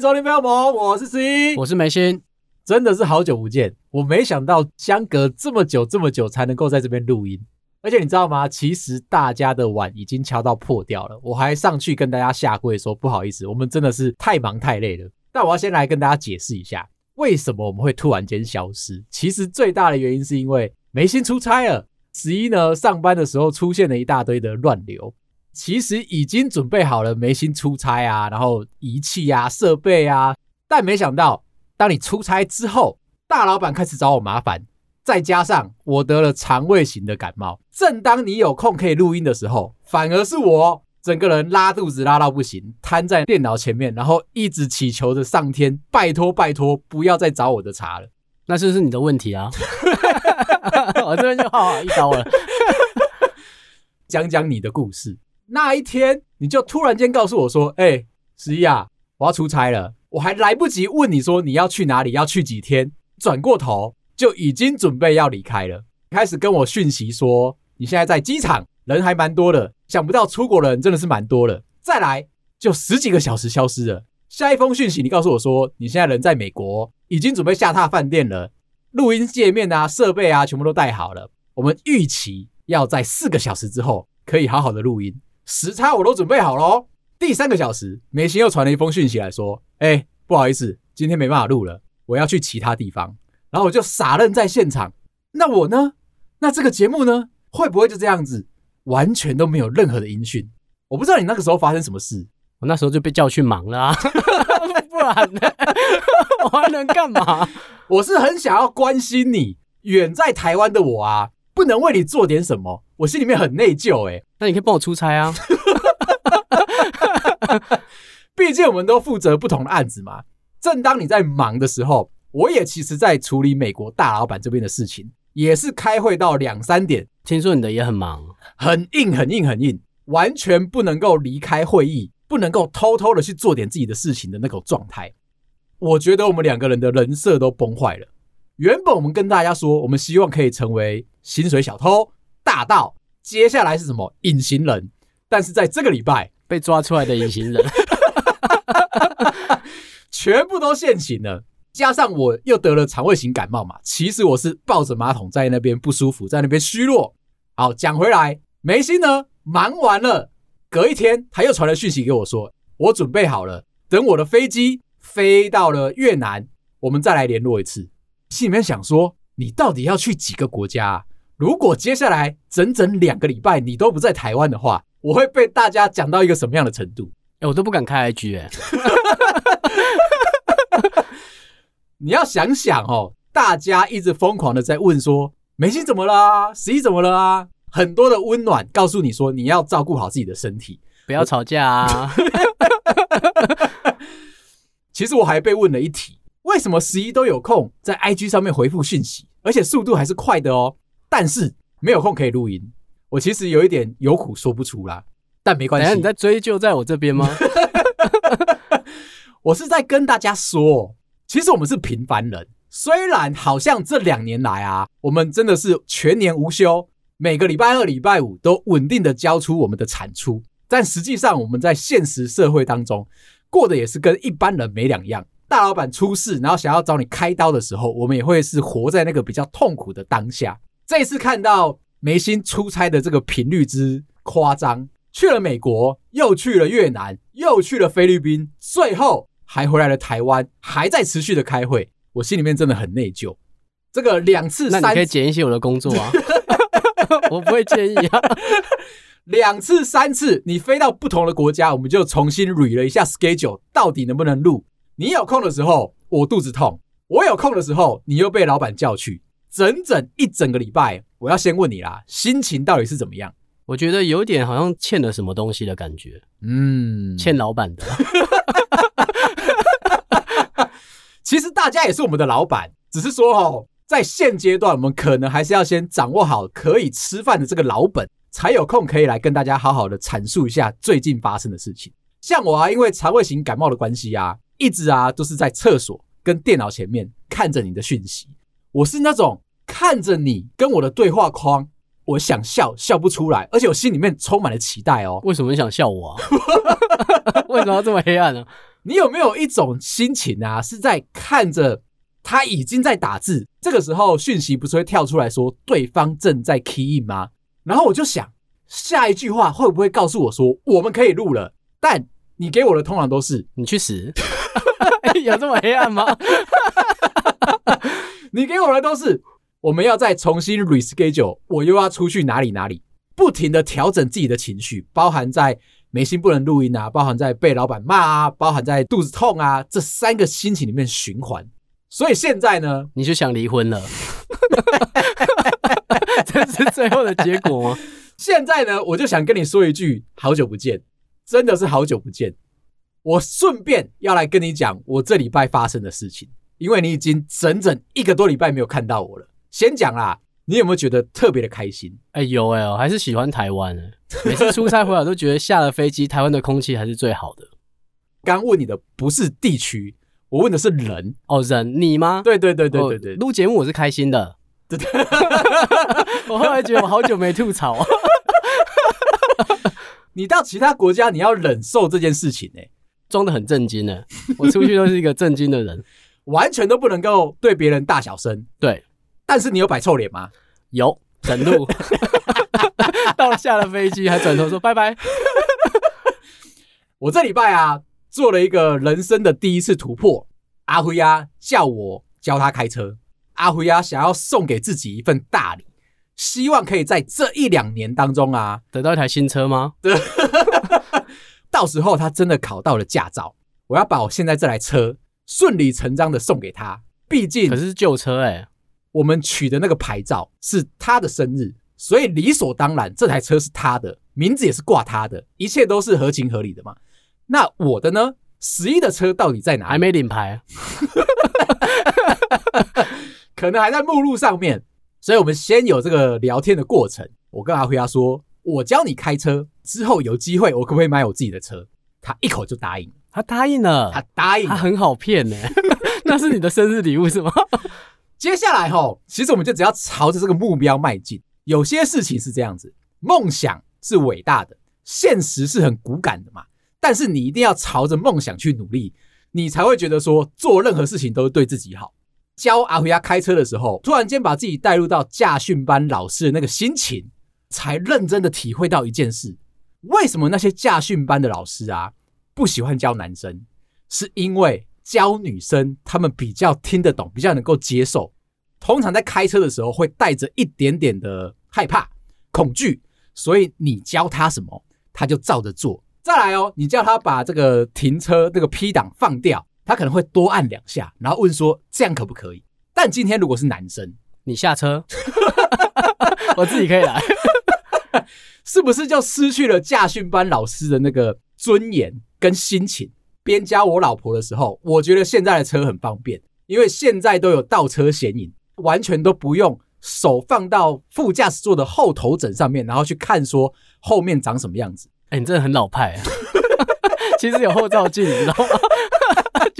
迎收听《飞梦》，我是十一，我是梅心，真的是好久不见，我没想到相隔这么久这么久才能够在这边录音，而且你知道吗？其实大家的碗已经敲到破掉了，我还上去跟大家下跪说不好意思，我们真的是太忙太累了。但我要先来跟大家解释一下，为什么我们会突然间消失？其实最大的原因是因为梅心出差了，十一呢上班的时候出现了一大堆的乱流。其实已经准备好了，梅心出差啊，然后仪器啊、设备啊，但没想到，当你出差之后，大老板开始找我麻烦，再加上我得了肠胃型的感冒，正当你有空可以录音的时候，反而是我整个人拉肚子拉到不行，瘫在电脑前面，然后一直祈求着上天，拜托拜托，不要再找我的茬了。那是不是你的问题啊？我 这边就好好一刀了，讲讲你的故事。那一天，你就突然间告诉我说：“哎、十一啊，我要出差了。”我还来不及问你说你要去哪里，要去几天，转过头就已经准备要离开了，开始跟我讯息说你现在在机场，人还蛮多的。想不到出国的人真的是蛮多的。再来就十几个小时消失了。下一封讯息，你告诉我说你现在人在美国，已经准备下榻饭店了，录音界面啊、设备啊全部都带好了。我们预期要在四个小时之后可以好好的录音。时差我都准备好喽。第三个小时，梅心又传了一封讯息来说：“哎，不好意思，今天没办法录了，我要去其他地方。”然后我就傻愣在现场。那我呢？那这个节目呢？会不会就这样子，完全都没有任何的音讯？我不知道你那个时候发生什么事。我那时候就被叫去忙了啊，不然呢？我还能干嘛？我是很想要关心你，远在台湾的我啊，不能为你做点什么，我心里面很内疚哎。那你可以帮我出差啊，毕竟我们都负责不同的案子嘛。正当你在忙的时候，我也其实在处理美国大老板这边的事情，也是开会到两三点。听说你的也很忙，很硬，很硬，很硬，完全不能够离开会议，不能够偷偷的去做点自己的事情的那种状态。我觉得我们两个人的人设都崩坏了。原本我们跟大家说，我们希望可以成为薪水小偷、大盗。接下来是什么？隐形人，但是在这个礼拜被抓出来的隐形人，全部都现形了。加上我又得了肠胃型感冒嘛，其实我是抱着马桶在那边不舒服，在那边虚弱。好，讲回来，梅西呢，忙完了，隔一天他又传了讯息给我说，我准备好了，等我的飞机飞到了越南，我们再来联络一次。心里面想说，你到底要去几个国家啊？如果接下来整整两个礼拜你都不在台湾的话，我会被大家讲到一个什么样的程度？哎，我都不敢开 IG 哎。你要想想哦，大家一直疯狂的在问说，梅西怎么了啊？十一怎么了啊？很多的温暖告诉你说，你要照顾好自己的身体，不要吵架啊。其实我还被问了一题，为什么十一都有空在 IG 上面回复讯息，而且速度还是快的哦？但是没有空可以录音，我其实有一点有苦说不出啦，但没关系。你在追究在我这边吗？我是在跟大家说，其实我们是平凡人。虽然好像这两年来啊，我们真的是全年无休，每个礼拜二、礼拜五都稳定的交出我们的产出，但实际上我们在现实社会当中过得也是跟一般人没两样。大老板出事，然后想要找你开刀的时候，我们也会是活在那个比较痛苦的当下。这一次看到梅心出差的这个频率之夸张，去了美国，又去了越南，又去了菲律宾，最后还回来了台湾，还在持续的开会，我心里面真的很内疚。这个两次三，那你可以减一些我的工作啊，我不会介意啊。两次三次，你飞到不同的国家，我们就重新 re 了一下 schedule，到底能不能录？你有空的时候，我肚子痛；我有空的时候，你又被老板叫去。整整一整个礼拜，我要先问你啦，心情到底是怎么样？我觉得有点好像欠了什么东西的感觉，嗯，欠老板的。其实大家也是我们的老板，只是说哦，在现阶段，我们可能还是要先掌握好可以吃饭的这个老本，才有空可以来跟大家好好的阐述一下最近发生的事情。像我啊，因为肠胃型感冒的关系啊，一直啊都是在厕所跟电脑前面看着你的讯息。我是那种看着你跟我的对话框，我想笑笑不出来，而且我心里面充满了期待哦。为什么你想笑我啊？为什么要这么黑暗呢？你有没有一种心情啊，是在看着他已经在打字，这个时候讯息不是会跳出来说对方正在 key in 吗？然后我就想，下一句话会不会告诉我说我们可以录了？但你给我的通常都是你去死，有这么黑暗吗？你给我的都是我们要再重新 reschedule，我又要出去哪里哪里，不停的调整自己的情绪，包含在。没心不能录音啊，包含在被老板骂啊，包含在肚子痛啊，这三个心情里面循环。所以现在呢，你就想离婚了？这是最后的结果吗？现在呢，我就想跟你说一句：好久不见，真的是好久不见。我顺便要来跟你讲我这礼拜发生的事情，因为你已经整整一个多礼拜没有看到我了。先讲啦。你有没有觉得特别的开心？哎、欸，有哎、欸，还是喜欢台湾。每次出差回来都觉得下了飞机，台湾的空气还是最好的。刚问你的不是地区，我问的是人哦，人你吗？对对对对对对，录节目我是开心的。对对，我后来觉得我好久没吐槽。你到其他国家，你要忍受这件事情呢、欸，装的很震惊呢。我出去都是一个震惊的人，完全都不能够对别人大小声。对。但是你有摆臭脸吗？有，整路 到了下了飞机还转头说拜拜。我这礼拜啊做了一个人生的第一次突破。阿辉啊叫我教他开车。阿辉啊想要送给自己一份大礼，希望可以在这一两年当中啊得到一台新车吗？对，到时候他真的考到了驾照，我要把我现在这台车顺理成章的送给他。毕竟可是旧车哎、欸。我们取的那个牌照是他的生日，所以理所当然这台车是他的，名字也是挂他的，一切都是合情合理的嘛。那我的呢？十一的车到底在哪里？还没领牌，可能还在目录上面。所以我们先有这个聊天的过程。我跟阿辉他说：“我教你开车之后有机会，我可不可以买我自己的车？”他一口就答应，他答应了，他答应，他很好骗呢。那是你的生日礼物是吗？接下来哈，其实我们就只要朝着这个目标迈进。有些事情是这样子，梦想是伟大的，现实是很骨感的嘛。但是你一定要朝着梦想去努力，你才会觉得说做任何事情都是对自己好。教阿辉亚开车的时候，突然间把自己带入到驾训班老师的那个心情，才认真的体会到一件事：为什么那些驾训班的老师啊不喜欢教男生？是因为。教女生，她们比较听得懂，比较能够接受。通常在开车的时候，会带着一点点的害怕、恐惧，所以你教他什么，他就照着做。再来哦，你叫他把这个停车那个 P 档放掉，她可能会多按两下，然后问说这样可不可以？但今天如果是男生，你下车，我自己可以来，是不是就失去了驾训班老师的那个尊严跟心情？边教我老婆的时候，我觉得现在的车很方便，因为现在都有倒车显影，完全都不用手放到副驾驶座的后头枕上面，然后去看说后面长什么样子。哎、欸，你真的很老派啊！其实有后照镜，你知道吗？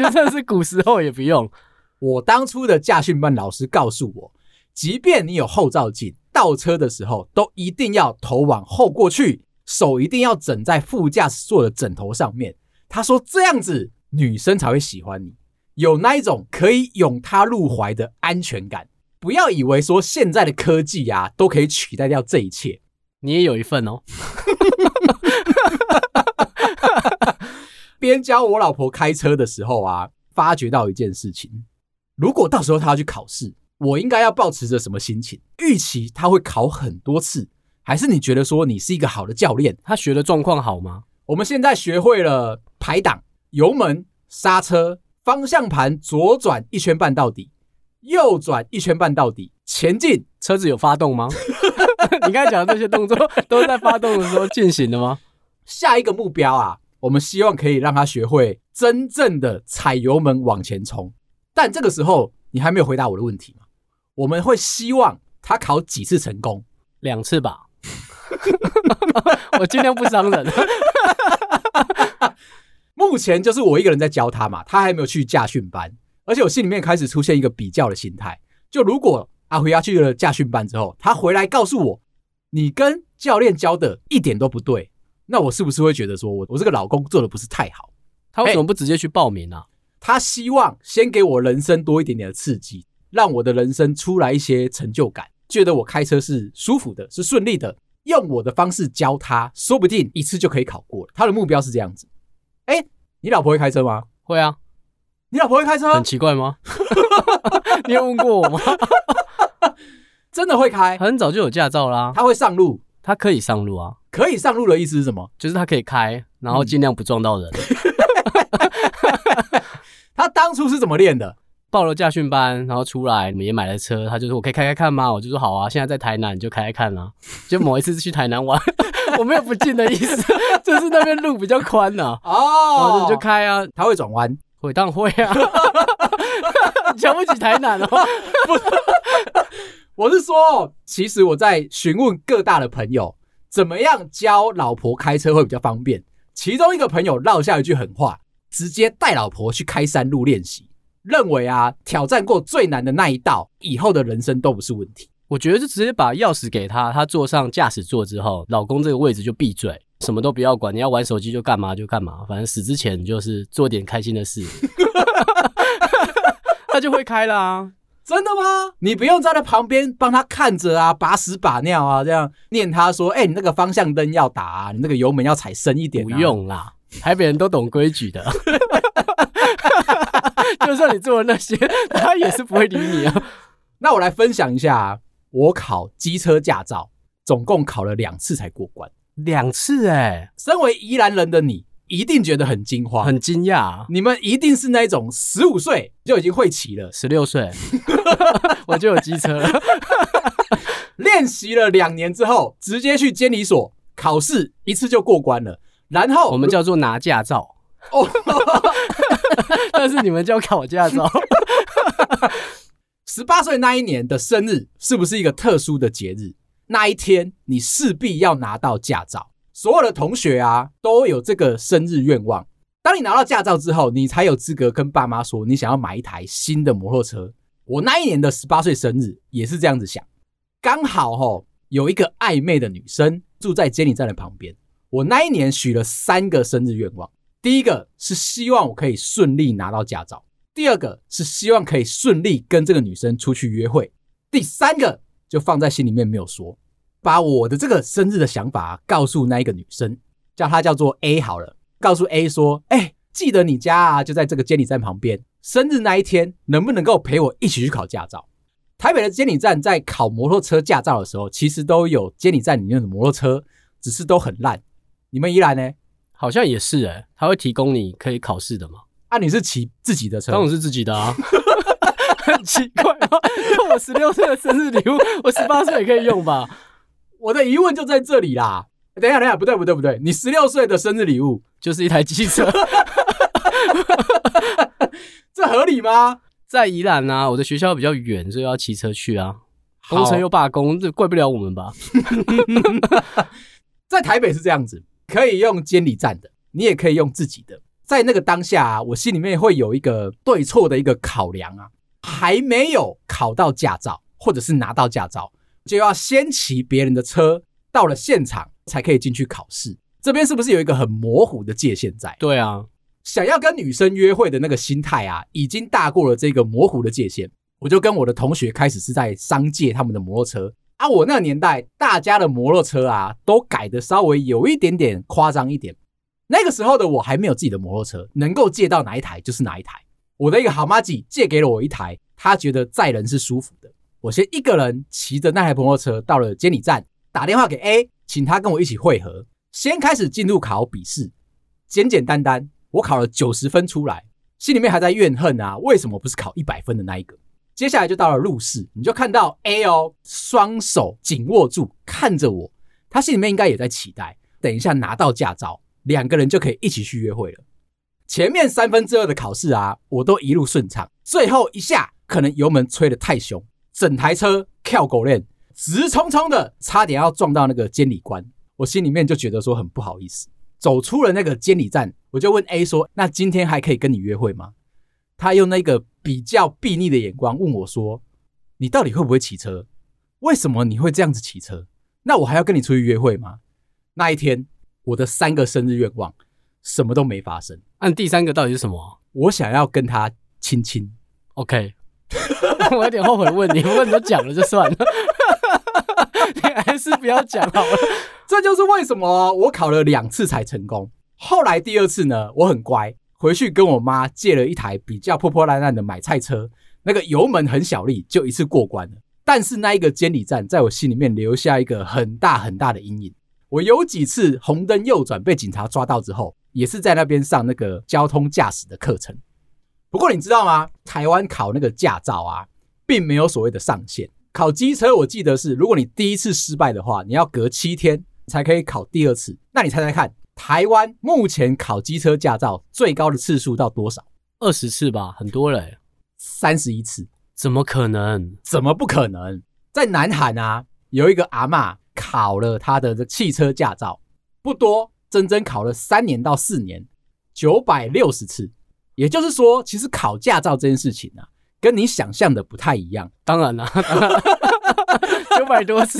就算是古时候也不用。我当初的驾训班老师告诉我，即便你有后照镜，倒车的时候都一定要头往后过去，手一定要枕在副驾驶座的枕头上面。他说：“这样子女生才会喜欢你，有那一种可以拥她入怀的安全感。不要以为说现在的科技啊都可以取代掉这一切，你也有一份哦。”边教我老婆开车的时候啊，发觉到一件事情：如果到时候她要去考试，我应该要保持着什么心情？预期她会考很多次，还是你觉得说你是一个好的教练？她学的状况好吗？我们现在学会了排档、油门、刹车、方向盘，左转一圈半到底，右转一圈半到底，前进。车子有发动吗？你刚才讲的这些动作都是在发动的时候进行的吗？下一个目标啊，我们希望可以让他学会真正的踩油门往前冲。但这个时候你还没有回答我的问题吗？我们会希望他考几次成功？两次吧。我尽量不伤人。目前就是我一个人在教他嘛，他还没有去驾训班，而且我心里面开始出现一个比较的心态。就如果阿辉要去了驾训班之后，他回来告诉我，你跟教练教的一点都不对，那我是不是会觉得说我我这个老公做的不是太好？他为什么不直接去报名啊？他希望先给我人生多一点点的刺激，让我的人生出来一些成就感，觉得我开车是舒服的，是顺利的。用我的方式教他，说不定一次就可以考过了。他的目标是这样子。哎，你老婆会开车吗？会啊。你老婆会开车？很奇怪吗？你有问过我吗？真的会开，很早就有驾照啦。他会上路，他可以上路啊。可以上路的意思是什么？就是他可以开，然后尽量不撞到人。他当初是怎么练的？报了驾训班，然后出来，我们也买了车。他就说：“我可以开开看吗？”我就说：“好啊。”现在在台南，你就开开看啊。就某一次是去台南玩，我没有不进的意思，就是那边路比较宽呐。哦，你就开啊。他会转弯？会，当然会啊。瞧不起台南哦？不是，我是说，其实我在询问各大的朋友，怎么样教老婆开车会比较方便。其中一个朋友撂下一句狠话，直接带老婆去开山路练习。认为啊，挑战过最难的那一道，以后的人生都不是问题。我觉得就直接把钥匙给他，他坐上驾驶座之后，老公这个位置就闭嘴，什么都不要管。你要玩手机就干嘛就干嘛，反正死之前就是做点开心的事，他就会开啦。真的吗？你不用站在旁边帮他看着啊，把屎把尿啊，这样念他说：“哎、欸，你那个方向灯要打啊，你那个油门要踩深一点、啊。”不用啦，台北人都懂规矩的。就算你做了那些，他也是不会理你啊。那我来分享一下，我考机车驾照，总共考了两次才过关。两次哎、欸，身为宜兰人的你，一定觉得很惊慌、很惊讶。你们一定是那种十五岁就已经会骑了，十六岁 我就有机车了。练习了两年之后，直接去监理所考试，一次就过关了。然后我们叫做拿驾照。哦，但是你们叫考驾照。十八岁那一年的生日是不是一个特殊的节日？那一天你势必要拿到驾照。所有的同学啊都有这个生日愿望。当你拿到驾照之后，你才有资格跟爸妈说你想要买一台新的摩托车。我那一年的十八岁生日也是这样子想，刚好齁有一个暧昧的女生住在监理站的旁边。我那一年许了三个生日愿望。第一个是希望我可以顺利拿到驾照，第二个是希望可以顺利跟这个女生出去约会，第三个就放在心里面没有说，把我的这个生日的想法告诉那一个女生，叫她叫做 A 好了，告诉 A 说，哎，记得你家啊就在这个监理站旁边，生日那一天能不能够陪我一起去考驾照？台北的监理站在考摩托车驾照的时候，其实都有监理站里面的摩托车，只是都很烂。你们宜兰呢？好像也是哎、欸，他会提供你可以考试的吗？啊，你是骑自己的车？当然是自己的啊，很奇怪啊。我十六岁的生日礼物，我十八岁也可以用吧？我的疑问就在这里啦。等一下，等一下，不对，不对，不对，你十六岁的生日礼物就是一台机车，这合理吗？在宜兰啊，我的学校比较远，所以要骑车去啊。工程又罢工，这怪不了我们吧？在台北是这样子。可以用监理站的，你也可以用自己的。在那个当下啊，我心里面会有一个对错的一个考量啊。还没有考到驾照，或者是拿到驾照，就要先骑别人的车，到了现场才可以进去考试。这边是不是有一个很模糊的界限在？对啊，想要跟女生约会的那个心态啊，已经大过了这个模糊的界限。我就跟我的同学开始是在商借他们的摩托车。啊，我那个年代，大家的摩托车啊，都改的稍微有一点点夸张一点。那个时候的我还没有自己的摩托车，能够借到哪一台就是哪一台。我的一个好妈吉借给了我一台，他觉得载人是舒服的。我先一个人骑着那台摩托车到了监理站，打电话给 A，请他跟我一起会合。先开始进入考笔试，简简单单，我考了九十分出来，心里面还在怨恨啊，为什么不是考一百分的那一个？接下来就到了入试，你就看到 A 哦，双手紧握住看着我，他心里面应该也在期待，等一下拿到驾照，两个人就可以一起去约会了。前面三分之二的考试啊，我都一路顺畅，最后一下可能油门吹得太凶，整台车跳狗链，直冲冲的，差点要撞到那个监理官，我心里面就觉得说很不好意思。走出了那个监理站，我就问 A 说：“那今天还可以跟你约会吗？”他用那个比较鄙睨的眼光问我说：“你到底会不会骑车？为什么你会这样子骑车？那我还要跟你出去约会吗？”那一天，我的三个生日愿望什么都没发生。按、啊、第三个到底是什么？我想要跟他亲亲。OK，我有点后悔问你，不过你都讲了就算了，你还是不要讲好了。这就是为什么我考了两次才成功。后来第二次呢，我很乖，回去跟我妈借了一台比较破破烂烂的买菜车，那个油门很小力，就一次过关了。但是那一个监理站在我心里面留下一个很大很大的阴影。我有几次红灯右转被警察抓到之后，也是在那边上那个交通驾驶的课程。不过你知道吗？台湾考那个驾照啊，并没有所谓的上限。考机车我记得是，如果你第一次失败的话，你要隔七天才可以考第二次。那你猜猜看？台湾目前考机车驾照最高的次数到多少？二十次吧，很多嘞，三十一次。怎么可能？怎么不可能？在南韩啊，有一个阿嬷考了他的汽车驾照，不多，整整考了三年到四年，九百六十次。也就是说，其实考驾照这件事情啊，跟你想象的不太一样。当然了，九百多次。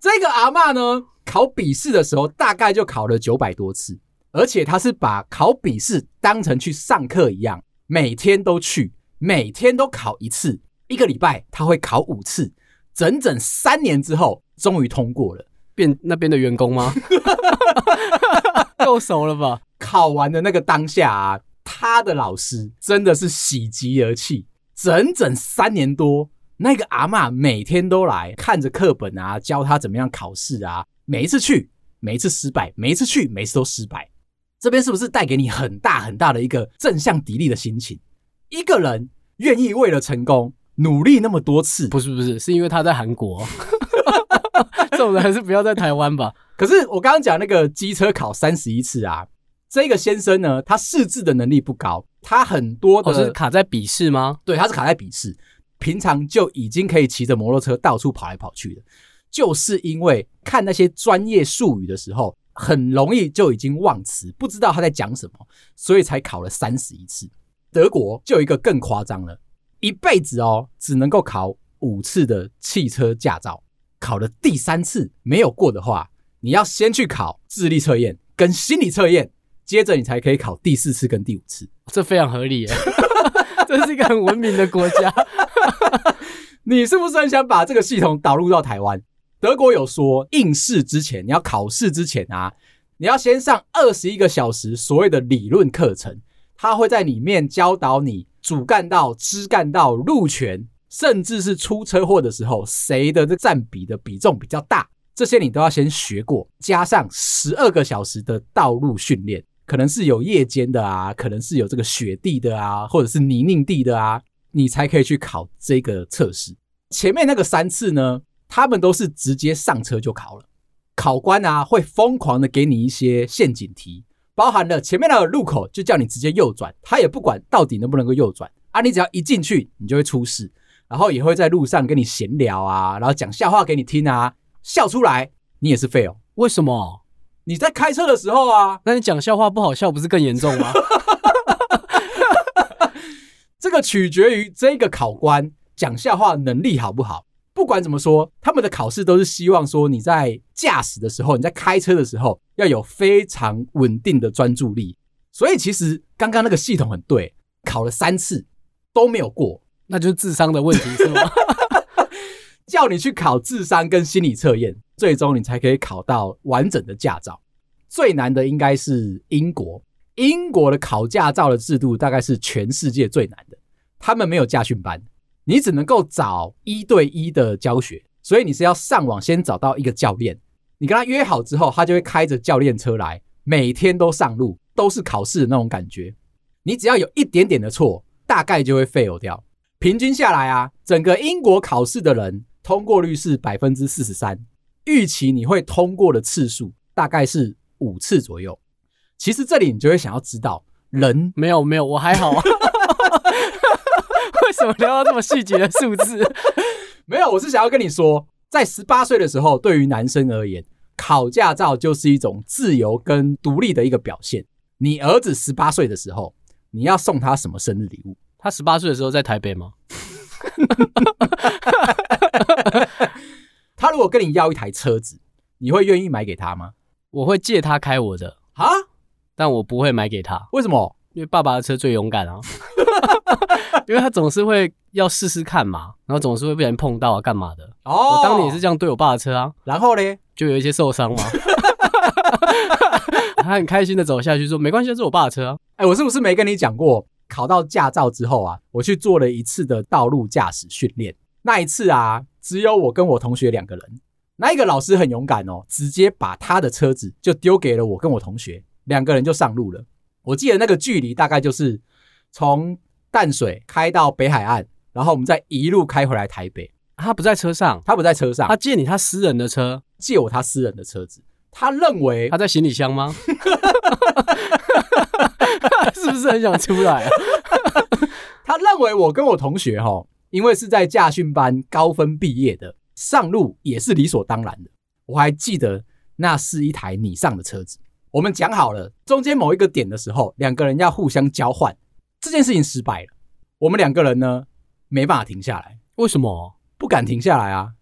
这个阿嬷呢，考笔试的时候大概就考了九百多次，而且她是把考笔试当成去上课一样，每天都去，每天都考一次，一个礼拜她会考五次，整整三年之后终于通过了，变那边的员工吗？够熟了吧？考完的那个当下啊，他的老师真的是喜极而泣，整整三年多。那个阿嬷每天都来看着课本啊，教他怎么样考试啊。每一次去，每一次失败；每一次去，每一次都失败。这边是不是带给你很大很大的一个正向砥砺的心情？一个人愿意为了成功努力那么多次，不是不是，是因为他在韩国。这种人还是不要在台湾吧。可是我刚刚讲那个机车考三十一次啊，这个先生呢，他识字的能力不高，他很多的、哦、是卡在笔试吗？对，他是卡在笔试。平常就已经可以骑着摩托车到处跑来跑去的，就是因为看那些专业术语的时候，很容易就已经忘词，不知道他在讲什么，所以才考了三十一次。德国就有一个更夸张了，一辈子哦只能够考五次的汽车驾照，考了第三次没有过的话，你要先去考智力测验跟心理测验，接着你才可以考第四次跟第五次。这非常合理耶，这是一个很文明的国家。你是不是很想把这个系统导入到台湾？德国有说，应试之前，你要考试之前啊，你要先上二十一个小时所谓的理论课程，他会在里面教导你主干道、支干道、路权，甚至是出车祸的时候谁的这占比的比重比较大，这些你都要先学过，加上十二个小时的道路训练，可能是有夜间的啊，可能是有这个雪地的啊，或者是泥泞地的啊。你才可以去考这个测试。前面那个三次呢，他们都是直接上车就考了。考官啊，会疯狂的给你一些陷阱题，包含了前面那个路口就叫你直接右转，他也不管到底能不能够右转啊，你只要一进去，你就会出事。然后也会在路上跟你闲聊啊，然后讲笑话给你听啊，笑出来你也是废哦。为什么？你在开车的时候啊，那你讲笑话不好笑，不是更严重吗？这个取决于这个考官讲笑话能力好不好。不管怎么说，他们的考试都是希望说你在驾驶的时候，你在开车的时候要有非常稳定的专注力。所以其实刚刚那个系统很对，考了三次都没有过，那就是智商的问题是吗？叫你去考智商跟心理测验，最终你才可以考到完整的驾照。最难的应该是英国。英国的考驾照的制度大概是全世界最难的，他们没有驾训班，你只能够找一对一的教学，所以你是要上网先找到一个教练，你跟他约好之后，他就会开着教练车来，每天都上路，都是考试的那种感觉。你只要有一点点的错，大概就会 fail 掉。平均下来啊，整个英国考试的人通过率是百分之四十三，预期你会通过的次数大概是五次左右。其实这里你就会想要知道，人 没有没有，我还好。为什么聊到这么细节的数字？没有，我是想要跟你说，在十八岁的时候，对于男生而言，考驾照就是一种自由跟独立的一个表现。你儿子十八岁的时候，你要送他什么生日礼物？他十八岁的时候在台北吗？你要一台车子，你会愿意买给他吗？我会借他开我的啊，但我不会买给他。为什么？因为爸爸的车最勇敢啊，因为他总是会要试试看嘛，然后总是会被人碰到啊，干嘛的？哦，我当年也是这样对我爸的车啊，然后呢，就有一些受伤嘛。他很开心的走下去说：“没关系，这是我爸的车啊。”哎，我是不是没跟你讲过？考到驾照之后啊，我去做了一次的道路驾驶训练。那一次啊，只有我跟我同学两个人。那一个老师很勇敢哦，直接把他的车子就丢给了我跟我同学，两个人就上路了。我记得那个距离大概就是从淡水开到北海岸，然后我们再一路开回来台北。他不在车上，他不在车上，他借你他私人的车，借我他私人的车子。他认为他在行李箱吗？是不是很想出来啊？他认为我跟我同学哈，因为是在驾训班高分毕业的，上路也是理所当然的。我还记得那是一台你上的车子。我们讲好了，中间某一个点的时候，两个人要互相交换。这件事情失败了，我们两个人呢没办法停下来。为什么？不敢停下来啊！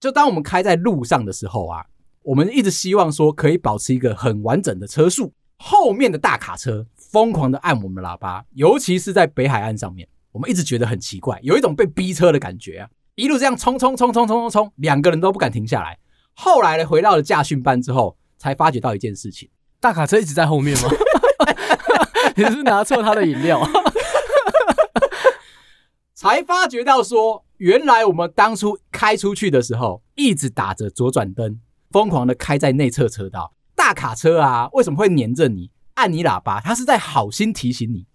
就当我们开在路上的时候啊。我们一直希望说可以保持一个很完整的车速，后面的大卡车疯狂的按我们的喇叭，尤其是在北海岸上面，我们一直觉得很奇怪，有一种被逼车的感觉啊！一路这样冲冲冲冲冲冲冲，两个人都不敢停下来。后来呢，回到了驾训班之后，才发觉到一件事情：大卡车一直在后面吗？你是拿错他的饮料？才发觉到说，原来我们当初开出去的时候，一直打着左转灯。疯狂的开在内侧车道，大卡车啊，为什么会黏着你，按你喇叭？他是在好心提醒你，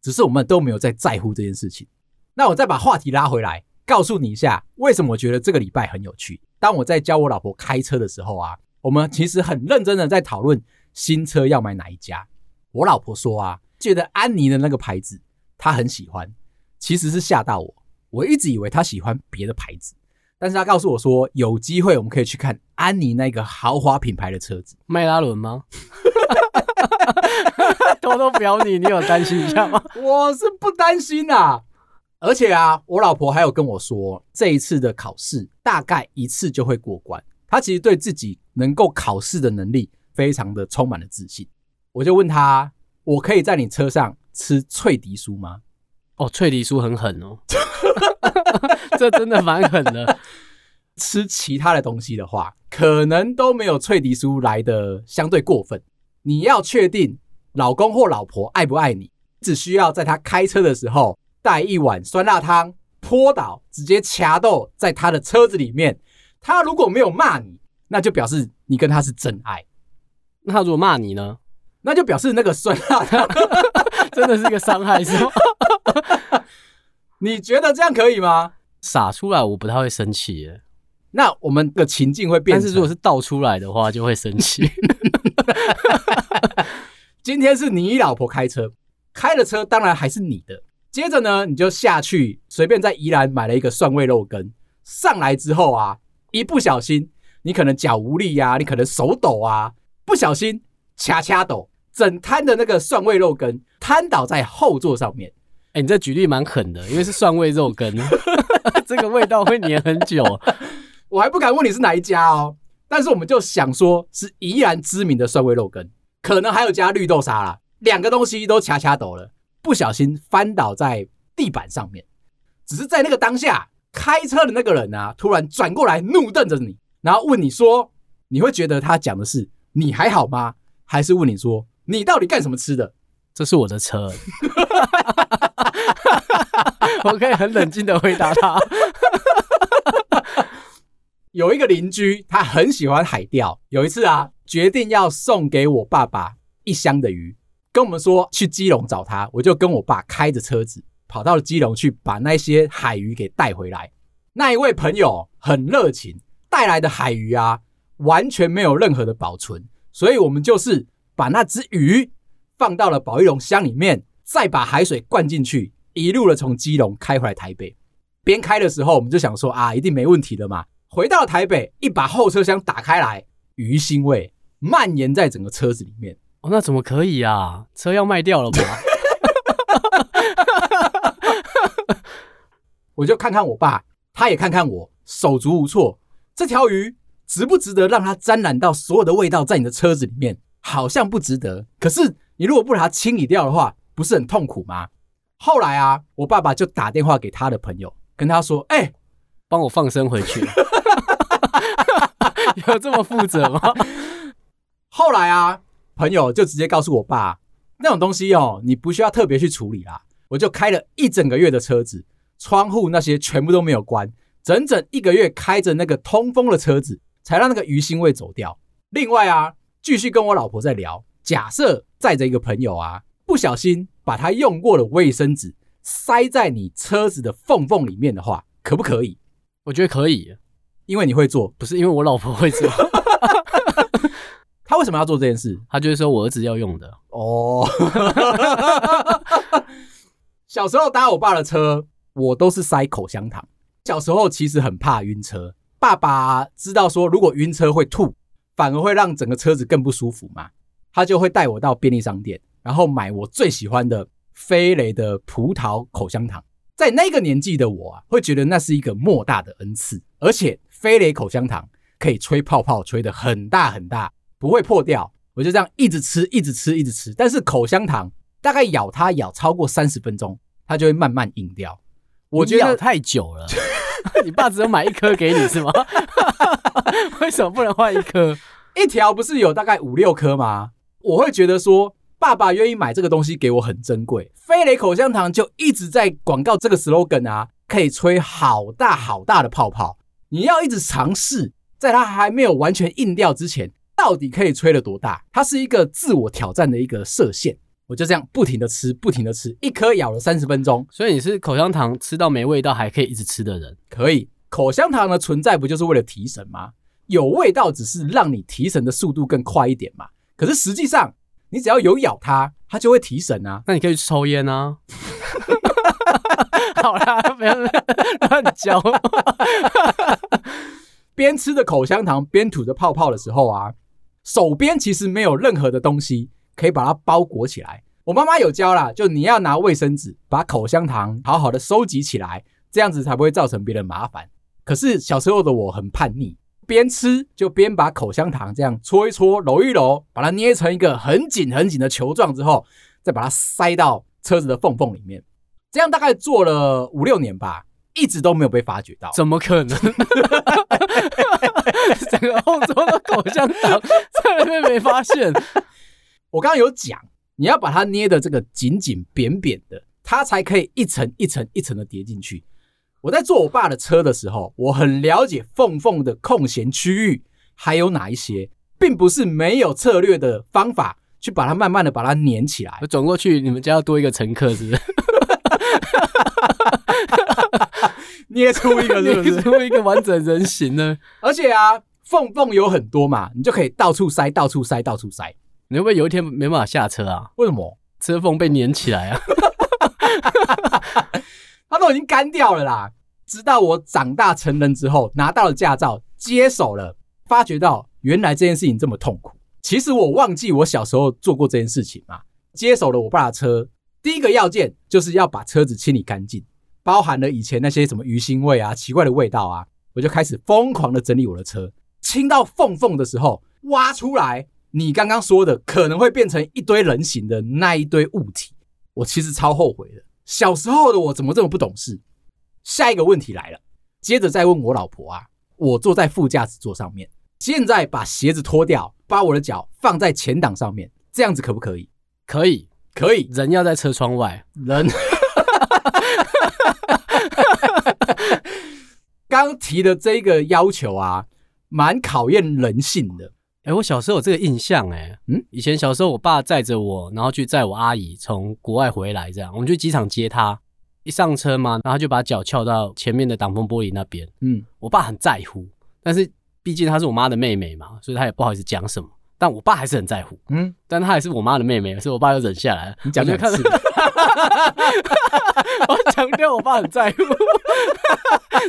只是我们都没有在在乎这件事情。那我再把话题拉回来，告诉你一下，为什么我觉得这个礼拜很有趣。当我在教我老婆开车的时候啊，我们其实很认真的在讨论新车要买哪一家。我老婆说啊，觉得安妮的那个牌子她很喜欢，其实是吓到我，我一直以为她喜欢别的牌子。但是她告诉我说，有机会我们可以去看安妮那个豪华品牌的车子，迈拉伦吗？偷偷表你，你有担心一下吗？我是不担心啊，而且啊，我老婆还有跟我说，这一次的考试大概一次就会过关。她其实对自己能够考试的能力非常的充满了自信。我就问她，我可以在你车上吃脆皮酥吗？哦，脆皮酥很狠哦。这真的蛮狠的。吃其他的东西的话，可能都没有脆皮酥来的相对过分。你要确定老公或老婆爱不爱你，只需要在他开车的时候带一碗酸辣汤，泼倒，直接掐豆在他的车子里面。他如果没有骂你，那就表示你跟他是真爱。那他如果骂你呢？那就表示那个酸辣汤 真的是一个伤害，是吗？你觉得这样可以吗？洒出来我不太会生气耶。那我们的情境会变，但是如果是倒出来的话，就会生气。今天是你老婆开车，开了车当然还是你的。接着呢，你就下去随便在宜兰买了一个蒜味肉羹，上来之后啊，一不小心你可能脚无力呀、啊，你可能手抖啊，不小心掐掐抖，整摊的那个蒜味肉羹瘫倒在后座上面。哎、欸，你这举例蛮狠的，因为是蒜味肉羹，这个味道会黏很久。我还不敢问你是哪一家哦，但是我们就想说是宜兰知名的蒜味肉羹，可能还有加绿豆沙啦。两个东西都掐掐抖了，不小心翻倒在地板上面。只是在那个当下，开车的那个人啊，突然转过来怒瞪着你，然后问你说：“你会觉得他讲的是你还好吗？还是问你说你到底干什么吃的？”这是我的车。我可以很冷静的回答他。有一个邻居，他很喜欢海钓。有一次啊，决定要送给我爸爸一箱的鱼，跟我们说去基隆找他。我就跟我爸开着车子跑到了基隆去，把那些海鱼给带回来。那一位朋友很热情，带来的海鱼啊，完全没有任何的保存，所以我们就是把那只鱼放到了保丽龙箱里面，再把海水灌进去。一路的从基隆开回来台北，边开的时候我们就想说啊，一定没问题的嘛。回到台北，一把后车厢打开来，鱼腥味蔓延在整个车子里面。哦，那怎么可以啊？车要卖掉了吧？我就看看我爸，他也看看我，手足无措。这条鱼值不值得让它沾染到所有的味道在你的车子里面？好像不值得。可是你如果不把它清理掉的话，不是很痛苦吗？后来啊，我爸爸就打电话给他的朋友，跟他说：“哎、欸，帮我放生回去。” 有这么负责吗？后来啊，朋友就直接告诉我爸，那种东西哦，你不需要特别去处理啦。我就开了一整个月的车子，窗户那些全部都没有关，整整一个月开着那个通风的车子，才让那个鱼腥味走掉。另外啊，继续跟我老婆在聊，假设载着一个朋友啊，不小心把他用过的卫生纸塞在你车子的缝缝里面的话，可不可以？我觉得可以，因为你会做，不是因为我老婆会做。他为什么要做这件事？他就是说我儿子要用的哦。小时候搭我爸的车，我都是塞口香糖。小时候其实很怕晕车，爸爸知道说如果晕车会吐，反而会让整个车子更不舒服嘛，他就会带我到便利商店，然后买我最喜欢的飞雷的葡萄口香糖。在那个年纪的我啊，会觉得那是一个莫大的恩赐，而且飞雷口香糖可以吹泡泡，吹得很大很大，不会破掉。我就这样一直吃，一直吃，一直吃。但是口香糖。大概咬它咬超过三十分钟，它就会慢慢硬掉。我觉得咬太久了。你爸只有买一颗给你是吗？为什么不能换一颗？一条不是有大概五六颗吗？我会觉得说，爸爸愿意买这个东西给我很珍贵。飞雷口香糖就一直在广告这个 slogan 啊，可以吹好大好大的泡泡。你要一直尝试，在它还没有完全硬掉之前，到底可以吹了多大？它是一个自我挑战的一个射线。我就这样不停的吃，不停的吃，一颗咬了三十分钟。所以你是口香糖吃到没味道还可以一直吃的人？可以。口香糖的存在不就是为了提神吗？有味道只是让你提神的速度更快一点嘛。可是实际上，你只要有咬它，它就会提神啊。那你可以去抽烟啊。好啦，不要乱嚼。边吃着口香糖边吐着泡泡的时候啊，手边其实没有任何的东西。可以把它包裹起来。我妈妈有教啦，就你要拿卫生纸把口香糖好好的收集起来，这样子才不会造成别人麻烦。可是小时候的我很叛逆，边吃就边把口香糖这样搓一搓、揉一揉，把它捏成一个很紧很紧的球状之后，再把它塞到车子的缝缝里面。这样大概做了五六年吧，一直都没有被发觉到。怎么可能？整个后座都口香糖在那边没发现。我刚刚有讲，你要把它捏的这个紧紧扁扁的，它才可以一层一层一层的叠进去。我在坐我爸的车的时候，我很了解缝缝的空闲区域还有哪一些，并不是没有策略的方法去把它慢慢的把它粘起来。我转过去，你们家要多一个乘客是不是？捏出一个是不是？捏出一个完整人形呢？而且啊，缝缝有很多嘛，你就可以到处塞，到处塞，到处塞。你会不会有一天没办法下车啊？为什么？车缝被粘起来啊！它都已经干掉了啦。直到我长大成人之后，拿到了驾照，接手了，发觉到原来这件事情这么痛苦。其实我忘记我小时候做过这件事情嘛。接手了我爸的车，第一个要件就是要把车子清理干净，包含了以前那些什么鱼腥味啊、奇怪的味道啊，我就开始疯狂的整理我的车。清到缝缝的时候，挖出来。你刚刚说的可能会变成一堆人形的那一堆物体，我其实超后悔的。小时候的我怎么这么不懂事？下一个问题来了，接着再问我老婆啊，我坐在副驾驶座上面，现在把鞋子脱掉，把我的脚放在前挡上面，这样子可不可以？可以，可以。人要在车窗外，人。刚提的这个要求啊，蛮考验人性的。哎，我小时候有这个印象，哎，嗯，以前小时候我爸载着我，然后去载我阿姨从国外回来，这样我们去机场接她，一上车嘛，然后就把脚翘到前面的挡风玻璃那边，嗯，我爸很在乎，但是毕竟她是我妈的妹妹嘛，所以他也不好意思讲什么。但我爸还是很在乎，嗯，但他也是我妈的妹妹，所以我爸就忍下来了。你讲讲看，我强调我爸很在乎。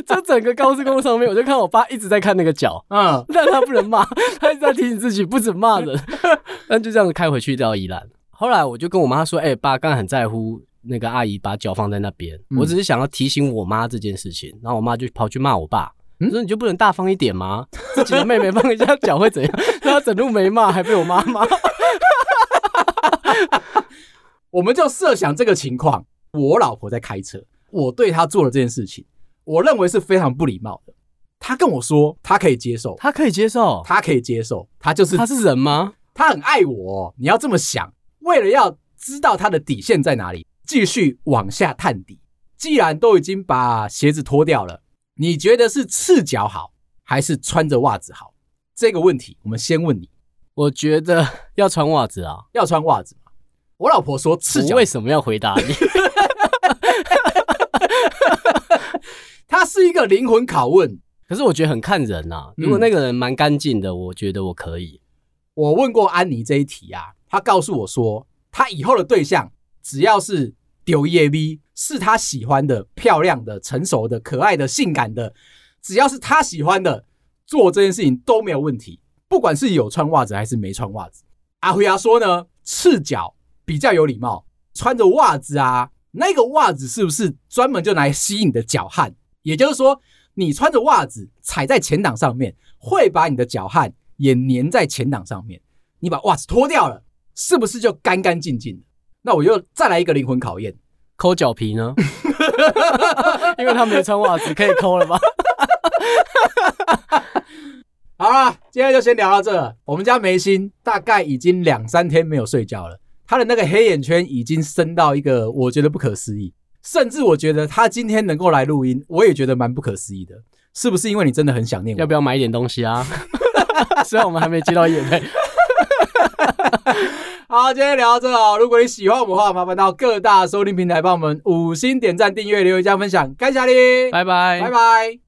这整个高速公路上面，我就看我爸一直在看那个脚，嗯，但他不能骂，他一直在提醒自己不准骂人。但就这样子开回去到宜兰。后来我就跟我妈说：“哎、欸，爸刚才很在乎那个阿姨把脚放在那边，嗯、我只是想要提醒我妈这件事情。”然后我妈就跑去骂我爸，你说你就不能大方一点吗？自己的妹妹放一下脚会怎样？让她整路没骂，还被我妈骂。我们就设想这个情况：我老婆在开车，我对她做了这件事情，我认为是非常不礼貌的。她跟我说，她可以接受，她可以接受，她可以接受，她就是她是人吗？她很爱我，你要这么想。为了要知道她的底线在哪里，继续往下探底。既然都已经把鞋子脱掉了，你觉得是赤脚好，还是穿着袜子好？这个问题我们先问你。我觉得要穿袜子啊，要穿袜子。我老婆说赤脚。我为什么要回答你？它是一个灵魂拷问。可是我觉得很看人呐、啊。如果那个人蛮干净的、嗯，我觉得我可以。我问过安妮这一题啊，她告诉我说，她以后的对象只要是丢耶 V，是她喜欢的、漂亮的、成熟的、可爱的、性感的，只要是她喜欢的，做这件事情都没有问题。不管是有穿袜子还是没穿袜子。阿辉亚说呢，赤脚比较有礼貌，穿着袜子啊，那个袜子是不是专门就来吸引你的脚汗？也就是说，你穿着袜子踩在前挡上面，会把你的脚汗也粘在前挡上面。你把袜子脱掉了，是不是就干干净净的？那我又再来一个灵魂考验，抠脚皮呢？因为他没穿袜子，可以抠了吧？好了，今天就先聊到这。我们家梅心大概已经两三天没有睡觉了，他的那个黑眼圈已经深到一个我觉得不可思议。甚至我觉得他今天能够来录音，我也觉得蛮不可思议的。是不是因为你真的很想念我？要不要买一点东西啊？虽然我们还没接到业配。好，今天聊到这哦。如果你喜欢我们的话，麻烦到各大收听平台帮我们五星点赞、订阅、留言、加分享，感谢你，拜拜，拜拜。